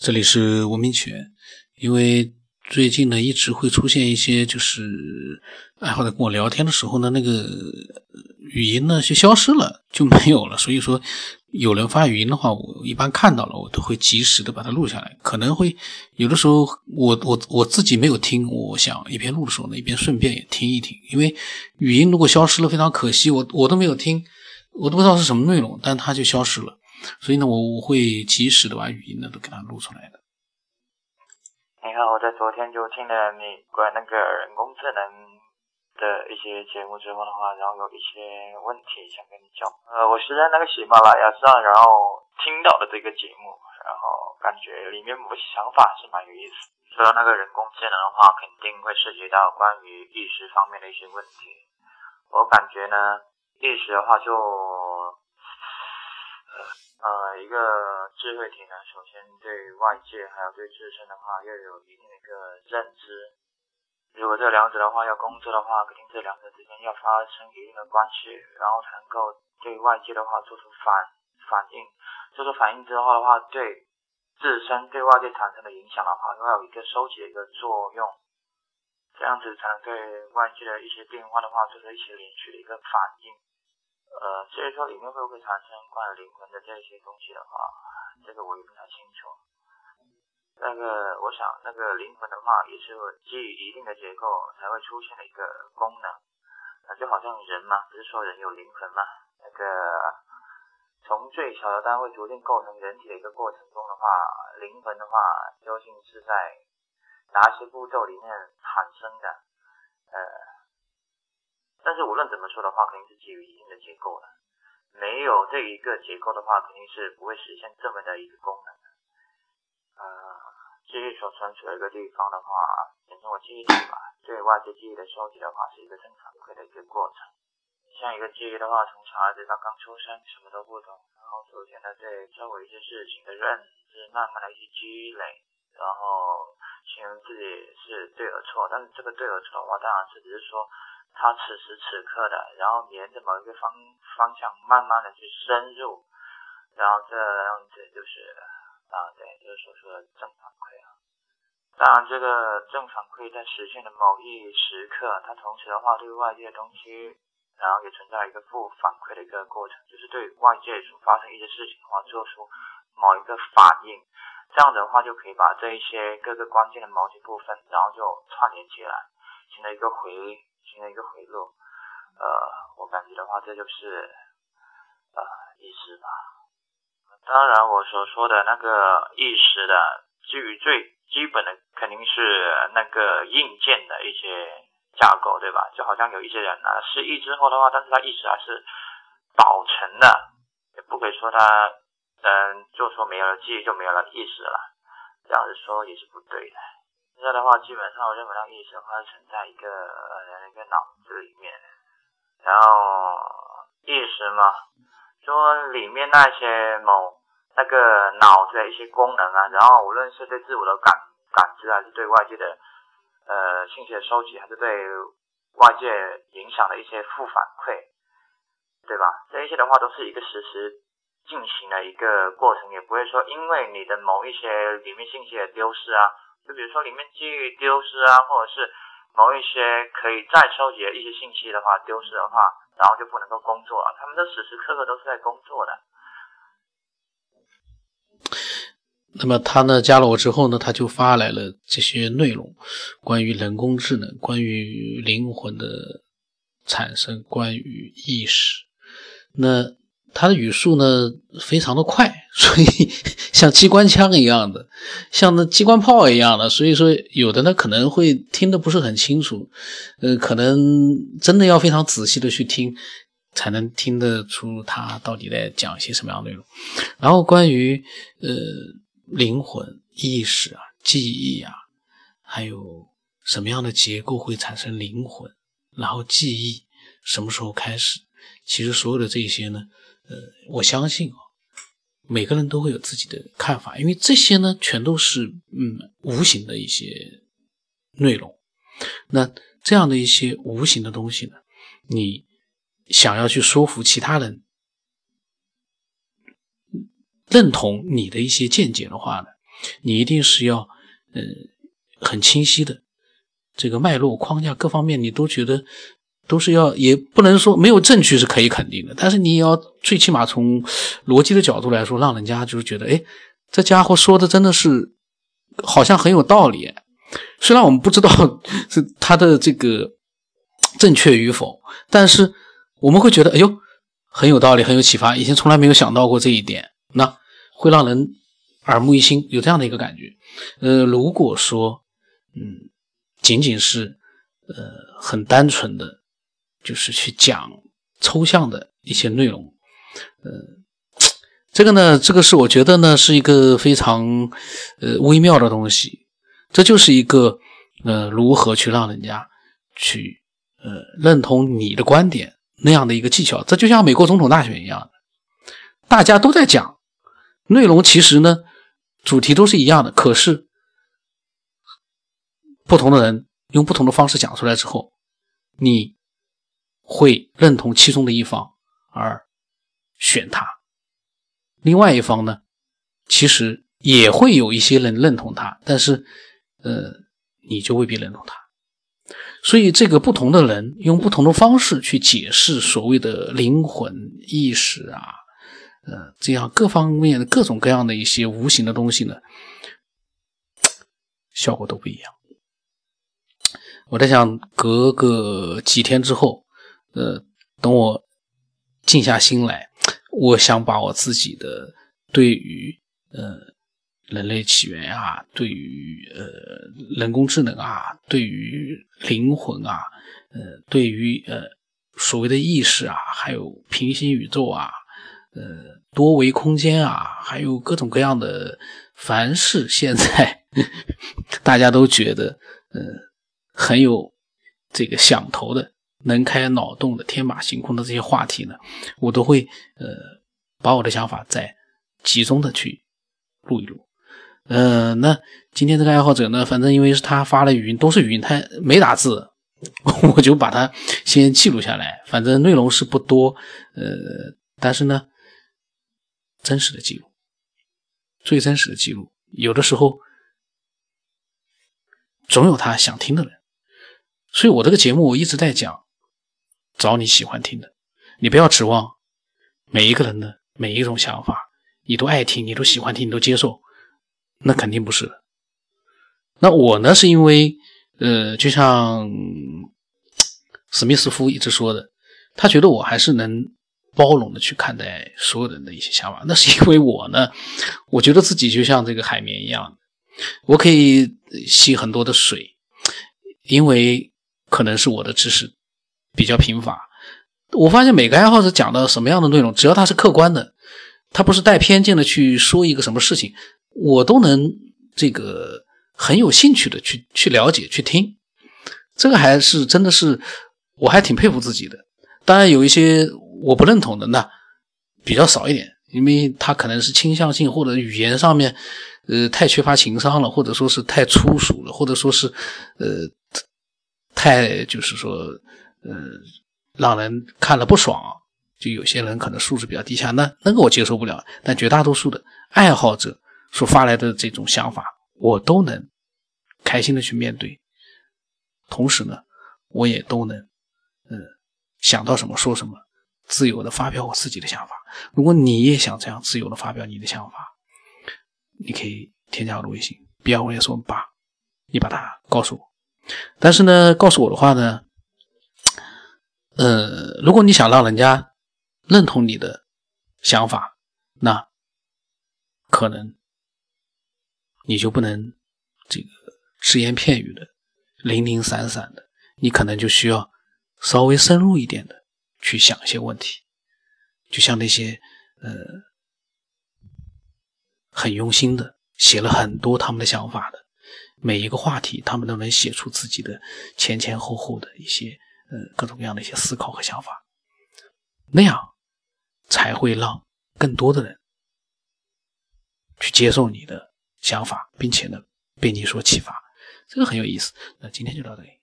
这里是文明犬，因为最近呢一直会出现一些就是爱好者跟我聊天的时候呢，那个语音呢就消失了，就没有了。所以说有人发语音的话，我一般看到了，我都会及时的把它录下来。可能会有的时候我我我自己没有听，我想一边录的时候呢，一边顺便也听一听。因为语音如果消失了，非常可惜，我我都没有听，我都不知道是什么内容，但它就消失了。所以呢，我我会及时的把语音呢都给它录出来的。你看，我在昨天就听了你关那个人工智能的一些节目之后的话，然后有一些问题想跟你讲。呃，我是在那个喜马拉雅上，然后听到的这个节目，然后感觉里面某些想法是蛮有意思。说到那个人工智能的话，肯定会涉及到关于意识方面的一些问题。我感觉呢，意识的话就。一个智慧体呢，首先对外界还有对自身的话，要有一定的一个认知。如果这两者的话要工作的话，肯定这两者之间要发生一定的关系，然后才能够对外界的话做出反反应。做出反应之后的话，对自身对外界产生的影响的话，要有一个收集的一个作用，这样子才能对外界的一些变化的话做出一些连续的一个反应。呃，至于说里面会不会产生关于灵魂的这些东西的话，这个我也不太清楚。那个，我想那个灵魂的话，也是基于一定的结构才会出现的一个功能。那就好像人嘛，不是说人有灵魂嘛？那个从最小的单位逐渐构成人体的一个过程中的话，灵魂的话究竟是在哪些步骤里面产生的？无论怎么说的话，肯定是基于一定的结构的。没有这一个结构的话，肯定是不会实现这么的一个功能的。呃，记忆所存储的一个地方的话，简称为记忆体吧。对外界记忆的收集的话，是一个正反馈的一个过程。像一个记忆的话，从小孩子到刚出生，什么都不懂，然后逐渐的对周围一些事情的认知，慢慢的一些积累，然后形容自己是对和错。但是这个对和错的话，当然是只是说。他此时此刻的，然后沿着某一个方方向慢慢的去深入，然后这样子就是啊，对，就是所说的正反馈啊。当然，这个正反馈在实现的某一时刻，它同时的话对外界的东西，然后也存在一个负反馈的一个过程，就是对外界所发生一些事情的话做出某一个反应，这样的话就可以把这一些各个关键的某些部分，然后就串联起来，形成一个回。形成一个回路，呃，我感觉的话，这就是呃意识吧。当然，我所说的那个意识的，基于最基本的，肯定是那个硬件的一些架构，对吧？就好像有一些人呢，失忆之后的话，但是他意识还是保存的，也不可以说他，嗯，就说没有了记忆就没有了意识了，这样子说也是不对的。现在的话，基本上我认为那意识的话存在一个人的一个脑子里面，然后意识嘛，说里面那些某那个脑子的一些功能啊，然后无论是对自我的感感知，还是对外界的呃信息的收集，还是对外界影响的一些负反馈，对吧？这一些的话都是一个实时进行的一个过程，也不会说因为你的某一些里面信息的丢失啊。就比如说里面记忆丢失啊，或者是某一些可以再收集的一些信息的话丢失的话，然后就不能够工作了。他们都时时刻刻都是在工作的。那么他呢加了我之后呢，他就发来了这些内容，关于人工智能，关于灵魂的产生，关于意识。那。他的语速呢非常的快，所以 像机关枪一样的，像那机关炮一样的，所以说有的呢可能会听得不是很清楚，呃，可能真的要非常仔细的去听，才能听得出他到底在讲些什么样的内容。然后关于呃灵魂、意识啊、记忆啊，还有什么样的结构会产生灵魂，然后记忆什么时候开始，其实所有的这些呢。呃，我相信啊，每个人都会有自己的看法，因为这些呢，全都是嗯无形的一些内容。那这样的一些无形的东西呢，你想要去说服其他人认同你的一些见解的话呢，你一定是要嗯很清晰的这个脉络框架各方面，你都觉得都是要，也不能说没有证据是可以肯定的，但是你也要最起码从逻辑的角度来说，让人家就是觉得，哎，这家伙说的真的是好像很有道理。虽然我们不知道是他的这个正确与否，但是我们会觉得，哎呦，很有道理，很有启发。以前从来没有想到过这一点，那会让人耳目一新，有这样的一个感觉。呃，如果说，嗯，仅仅是呃很单纯的，就是去讲抽象的一些内容，呃，这个呢，这个是我觉得呢是一个非常呃微妙的东西。这就是一个，呃，如何去让人家去，呃，认同你的观点那样的一个技巧。这就像美国总统大选一样的，大家都在讲内容，其实呢，主题都是一样的。可是，不同的人用不同的方式讲出来之后，你会认同其中的一方而选他，另外一方呢，其实也会有一些人认同他，但是。呃，你就未必认同他，所以这个不同的人用不同的方式去解释所谓的灵魂意识啊，呃，这样各方面的各种各样的一些无形的东西呢，效果都不一样。我在想，隔个几天之后，呃，等我静下心来，我想把我自己的对于呃。人类起源啊，对于呃人工智能啊，对于灵魂啊，呃，对于呃所谓的意识啊，还有平行宇宙啊，呃多维空间啊，还有各种各样的，凡是现在大家都觉得呃很有这个想头的、能开脑洞的、天马行空的这些话题呢，我都会呃把我的想法再集中的去录一录。呃，那今天这个爱好者呢，反正因为是他发了语音，都是语音，他没打字，我就把它先记录下来。反正内容是不多，呃，但是呢，真实的记录，最真实的记录。有的时候，总有他想听的人，所以我这个节目我一直在讲，找你喜欢听的，你不要指望每一个人的每一种想法，你都爱听，你都喜欢听，你都接受。那肯定不是。那我呢？是因为，呃，就像史密斯夫一直说的，他觉得我还是能包容的去看待所有人的一些想法。那是因为我呢，我觉得自己就像这个海绵一样，我可以吸很多的水，因为可能是我的知识比较贫乏。我发现每个爱好者讲的什么样的内容，只要他是客观的，他不是带偏见的去说一个什么事情。我都能这个很有兴趣的去去了解去听，这个还是真的是我还挺佩服自己的。当然有一些我不认同的，那比较少一点，因为他可能是倾向性或者语言上面呃太缺乏情商了，或者说是太粗俗了，或者说是呃太就是说呃让人看了不爽。就有些人可能素质比较低下，那那个我接受不了。但绝大多数的爱好者。所发来的这种想法，我都能开心的去面对，同时呢，我也都能，嗯，想到什么说什么，自由的发表我自己的想法。如果你也想这样自由的发表你的想法，你可以添加我的微信，B R S 我们八，你把它告诉我。但是呢，告诉我的话呢，呃，如果你想让人家认同你的想法，那可能。你就不能这个只言片语的、零零散散的，你可能就需要稍微深入一点的去想一些问题。就像那些呃很用心的写了很多他们的想法的每一个话题，他们都能写出自己的前前后后的一些呃各种各样的一些思考和想法，那样才会让更多的人去接受你的。想法，并且呢，被你所启发，这个很有意思。那今天就到这里。